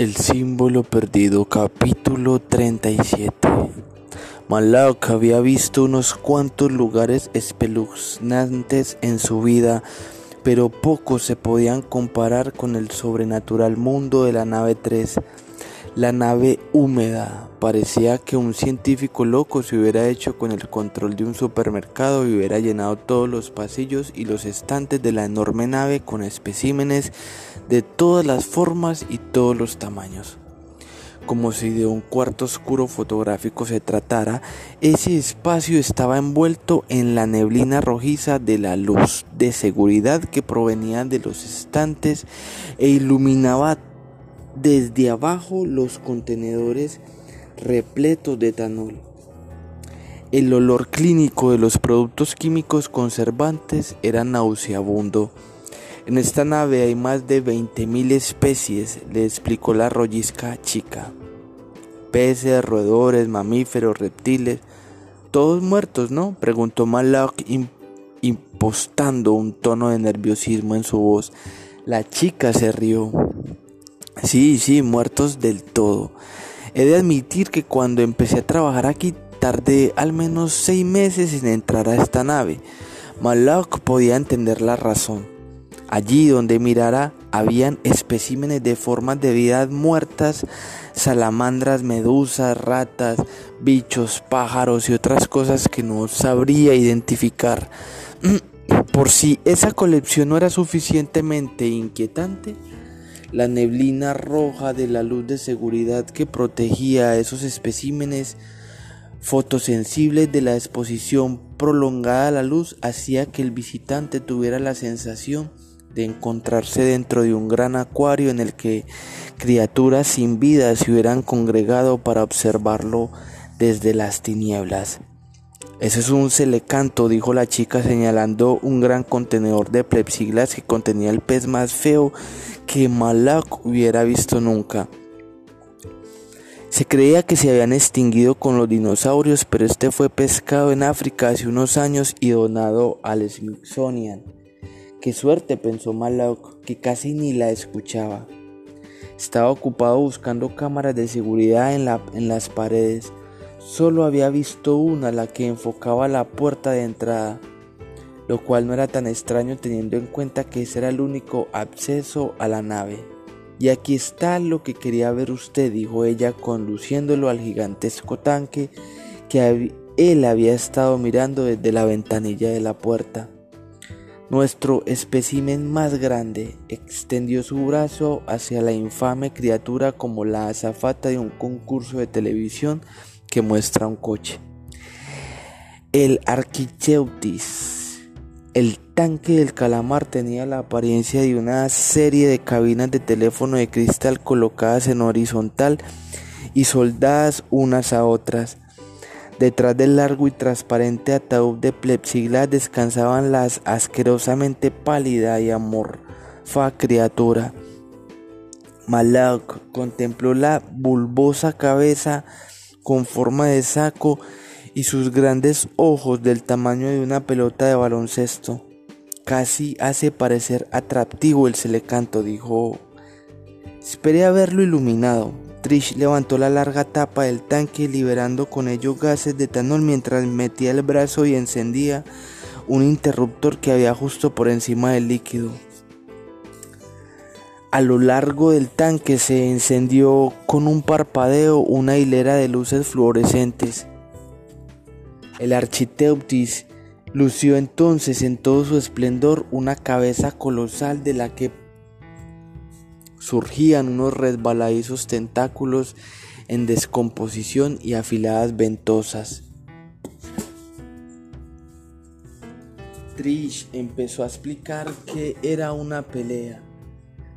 El símbolo perdido, capítulo 37. Malak había visto unos cuantos lugares espeluznantes en su vida, pero pocos se podían comparar con el sobrenatural mundo de la nave 3. La nave húmeda parecía que un científico loco se hubiera hecho con el control de un supermercado y hubiera llenado todos los pasillos y los estantes de la enorme nave con especímenes de todas las formas y todos los tamaños. Como si de un cuarto oscuro fotográfico se tratara, ese espacio estaba envuelto en la neblina rojiza de la luz de seguridad que provenía de los estantes e iluminaba desde abajo los contenedores repletos de etanol. El olor clínico de los productos químicos conservantes era nauseabundo. En esta nave hay más de 20.000 especies, le explicó la rollisca chica. Peces, roedores, mamíferos, reptiles, todos muertos, ¿no? preguntó Malak impostando un tono de nerviosismo en su voz. La chica se rió. Sí, sí, muertos del todo. He de admitir que cuando empecé a trabajar aquí tardé al menos seis meses en entrar a esta nave. Malak podía entender la razón. Allí donde mirara habían especímenes de formas de vida muertas, salamandras, medusas, ratas, bichos, pájaros y otras cosas que no sabría identificar. Por si esa colección no era suficientemente inquietante, la neblina roja de la luz de seguridad que protegía a esos especímenes fotosensibles de la exposición prolongada a la luz hacía que el visitante tuviera la sensación de encontrarse dentro de un gran acuario en el que criaturas sin vida se hubieran congregado para observarlo desde las tinieblas. Ese es un celecanto, dijo la chica señalando un gran contenedor de plexiglas que contenía el pez más feo que Malak hubiera visto nunca. Se creía que se habían extinguido con los dinosaurios, pero este fue pescado en África hace unos años y donado al Smithsonian. Qué suerte, pensó Malak, que casi ni la escuchaba. Estaba ocupado buscando cámaras de seguridad en, en las paredes. Solo había visto una, la que enfocaba la puerta de entrada lo cual no era tan extraño teniendo en cuenta que ese era el único acceso a la nave. Y aquí está lo que quería ver usted, dijo ella conduciéndolo al gigantesco tanque que él había estado mirando desde la ventanilla de la puerta. Nuestro espécimen más grande extendió su brazo hacia la infame criatura como la azafata de un concurso de televisión que muestra un coche. El Arquicheutis el tanque del calamar tenía la apariencia de una serie de cabinas de teléfono de cristal colocadas en horizontal y soldadas unas a otras. Detrás del largo y transparente ataúd de plexiglas descansaban las asquerosamente pálida y amorfa criatura. Malak contempló la bulbosa cabeza con forma de saco y sus grandes ojos del tamaño de una pelota de baloncesto. Casi hace parecer atractivo el celecanto, dijo. Esperé a verlo iluminado. Trish levantó la larga tapa del tanque liberando con ello gases de etanol mientras metía el brazo y encendía un interruptor que había justo por encima del líquido. A lo largo del tanque se encendió con un parpadeo una hilera de luces fluorescentes. El Architeutis lució entonces en todo su esplendor una cabeza colosal de la que surgían unos resbaladizos tentáculos en descomposición y afiladas ventosas. Trish empezó a explicar que era una pelea.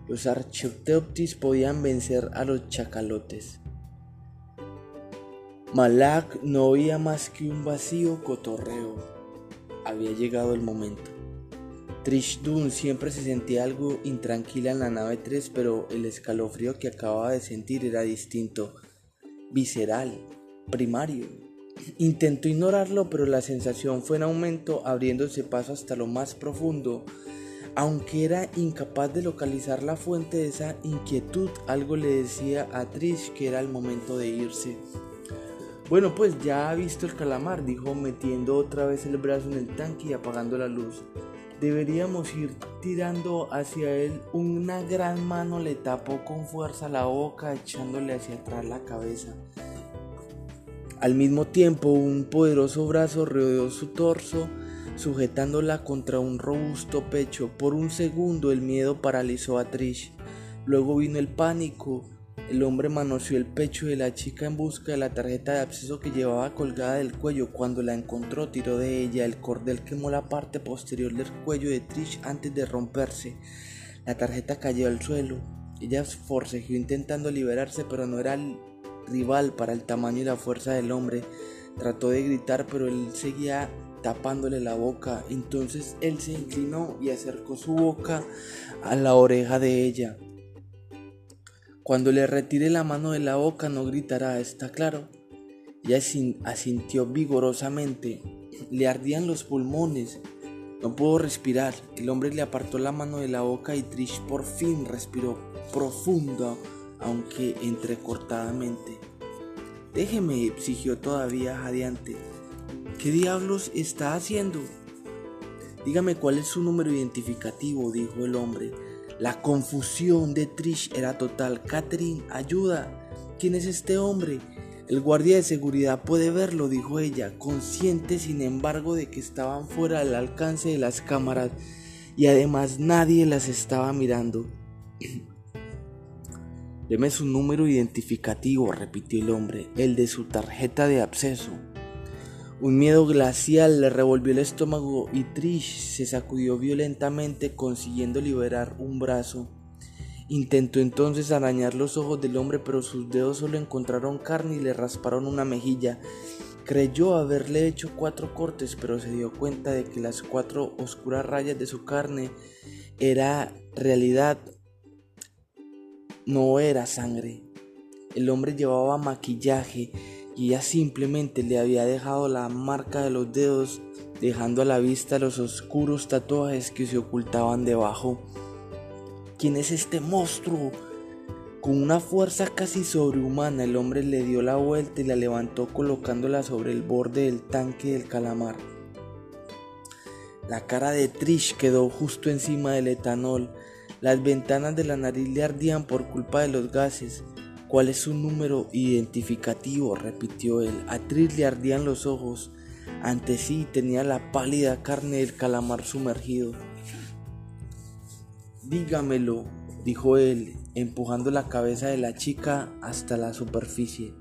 Los Architeutis podían vencer a los chacalotes. Malak no oía más que un vacío cotorreo. Había llegado el momento. Trish Dunn siempre se sentía algo intranquila en la nave 3, pero el escalofrío que acababa de sentir era distinto, visceral, primario. Intentó ignorarlo, pero la sensación fue en aumento, abriéndose paso hasta lo más profundo, Aunque era incapaz de localizar la fuente de esa inquietud, algo le decía a Trish que era el momento de irse. Bueno, pues ya ha visto el calamar, dijo metiendo otra vez el brazo en el tanque y apagando la luz. Deberíamos ir tirando hacia él. Una gran mano le tapó con fuerza la boca, echándole hacia atrás la cabeza. Al mismo tiempo, un poderoso brazo rodeó su torso, sujetándola contra un robusto pecho. Por un segundo el miedo paralizó a Trish. Luego vino el pánico. El hombre manoseó el pecho de la chica en busca de la tarjeta de absceso que llevaba colgada del cuello. Cuando la encontró, tiró de ella. El cordel quemó la parte posterior del cuello de Trish antes de romperse. La tarjeta cayó al suelo. Ella forcejeó intentando liberarse, pero no era rival para el tamaño y la fuerza del hombre. Trató de gritar, pero él seguía tapándole la boca. Entonces él se inclinó y acercó su boca a la oreja de ella. Cuando le retire la mano de la boca no gritará, ¿está claro? Ella asintió vigorosamente. Le ardían los pulmones. No pudo respirar. El hombre le apartó la mano de la boca y Trish por fin respiró profundo aunque entrecortadamente. Déjeme, exigió todavía jadeante. ¿Qué diablos está haciendo? Dígame cuál es su número identificativo, dijo el hombre. La confusión de Trish era total. Catherine, ayuda. ¿Quién es este hombre? El guardia de seguridad puede verlo, dijo ella, consciente sin embargo de que estaban fuera del alcance de las cámaras y además nadie las estaba mirando. Deme su número identificativo, repitió el hombre, el de su tarjeta de acceso. Un miedo glacial le revolvió el estómago y Trish se sacudió violentamente consiguiendo liberar un brazo. Intentó entonces arañar los ojos del hombre, pero sus dedos solo encontraron carne y le rasparon una mejilla. Creyó haberle hecho cuatro cortes, pero se dio cuenta de que las cuatro oscuras rayas de su carne era realidad no era sangre. El hombre llevaba maquillaje y ella simplemente le había dejado la marca de los dedos, dejando a la vista los oscuros tatuajes que se ocultaban debajo. ¿Quién es este monstruo? Con una fuerza casi sobrehumana, el hombre le dio la vuelta y la levantó colocándola sobre el borde del tanque del calamar. La cara de Trish quedó justo encima del etanol, las ventanas de la nariz le ardían por culpa de los gases. ¿Cuál es su número identificativo? repitió él. A Tris le ardían los ojos. Ante sí tenía la pálida carne del calamar sumergido. Dígamelo, dijo él, empujando la cabeza de la chica hasta la superficie.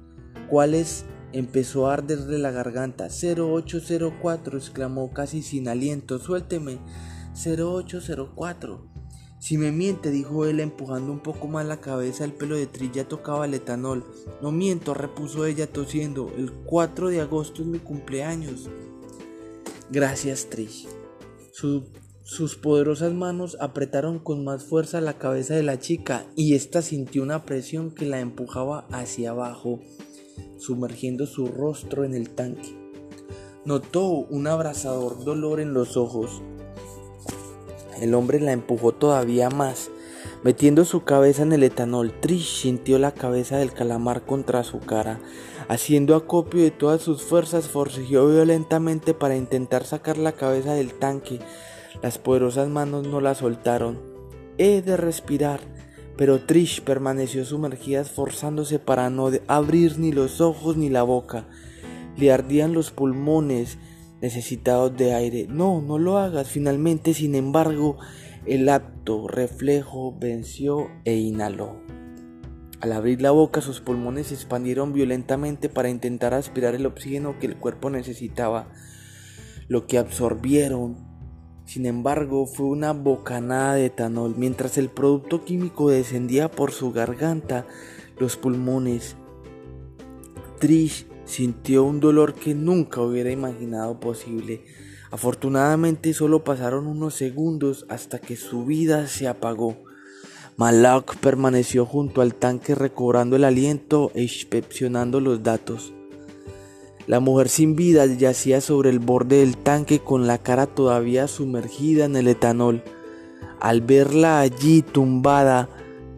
¿Cuál es? Empezó a arderle la garganta. 0804, exclamó casi sin aliento. Suélteme. 0804. Si me miente, dijo él empujando un poco más la cabeza, el pelo de Trilla tocaba el etanol. No miento, repuso ella tosiendo. El 4 de agosto es mi cumpleaños. Gracias, Trish. sus poderosas manos apretaron con más fuerza la cabeza de la chica y ésta sintió una presión que la empujaba hacia abajo, sumergiendo su rostro en el tanque. Notó un abrasador dolor en los ojos. El hombre la empujó todavía más. Metiendo su cabeza en el etanol, Trish sintió la cabeza del calamar contra su cara. Haciendo acopio de todas sus fuerzas, forcejeó violentamente para intentar sacar la cabeza del tanque. Las poderosas manos no la soltaron. He de respirar, pero Trish permaneció sumergida esforzándose para no abrir ni los ojos ni la boca. Le ardían los pulmones, necesitados de aire. No, no lo hagas. Finalmente, sin embargo, el acto reflejo venció e inhaló. Al abrir la boca sus pulmones se expandieron violentamente para intentar aspirar el oxígeno que el cuerpo necesitaba. Lo que absorbieron, sin embargo, fue una bocanada de etanol. Mientras el producto químico descendía por su garganta, los pulmones. Trish Sintió un dolor que nunca hubiera imaginado posible. Afortunadamente solo pasaron unos segundos hasta que su vida se apagó. Malak permaneció junto al tanque recobrando el aliento e inspeccionando los datos. La mujer sin vida yacía sobre el borde del tanque con la cara todavía sumergida en el etanol. Al verla allí tumbada,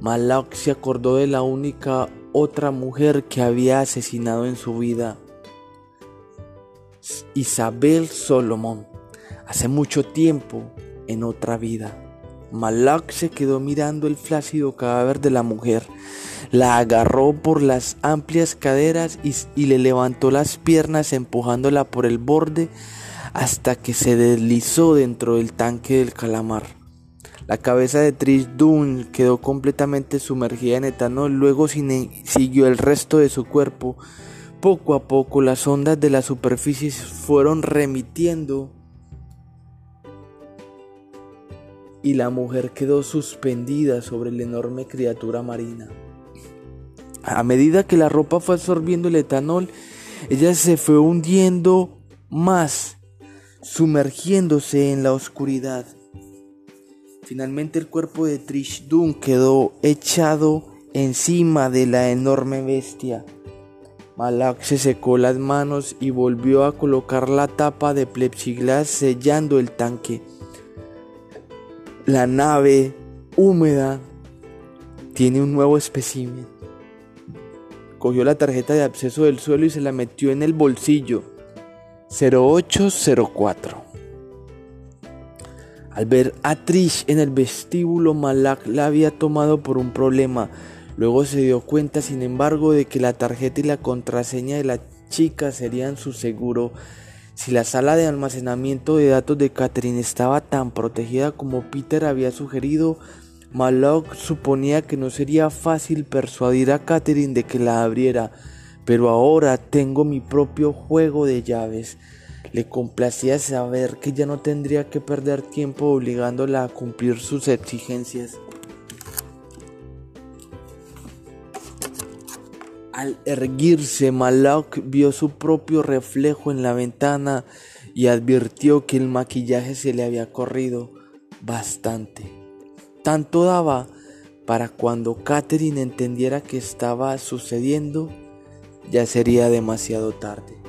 Malak se acordó de la única otra mujer que había asesinado en su vida, Isabel Solomon, hace mucho tiempo en otra vida. Malak se quedó mirando el flácido cadáver de la mujer, la agarró por las amplias caderas y, le levantó las piernas empujándola por el borde hasta que se deslizó dentro del tanque del calamar. La cabeza de Trish Dunn quedó completamente sumergida en etanol, luego siguió el resto de su cuerpo. Poco a poco las ondas de la superficie fueron remitiendo y la mujer quedó suspendida sobre la enorme criatura marina. A medida que la ropa fue absorbiendo el etanol, ella se fue hundiendo más, sumergiéndose en la oscuridad. Finalmente el cuerpo de Trish Dunn quedó echado encima de la enorme bestia. Malak se secó las manos y volvió a colocar la tapa de plexiglas sellando el tanque. La nave húmeda tiene un nuevo espécimen. Cogió la tarjeta de acceso del suelo y se la metió en el bolsillo. 0804. Al ver a Trish en el vestíbulo, Malak la había tomado por un problema. Luego se dio cuenta, sin embargo, de que la tarjeta y la contraseña de la chica serían su seguro si la sala de almacenamiento de datos de Catherine estaba tan protegida como Peter había sugerido, Malok suponía que no sería fácil persuadir a Catherine de que la abriera, pero ahora tengo mi propio juego de llaves. Le complacía saber que ya no tendría que perder tiempo obligándola a cumplir sus exigencias. Al erguirse, Malak vio su propio reflejo en la ventana y advirtió que el maquillaje se le había corrido bastante. Tanto daba para cuando Catherine entendiera que estaba sucediendo, ya sería demasiado tarde.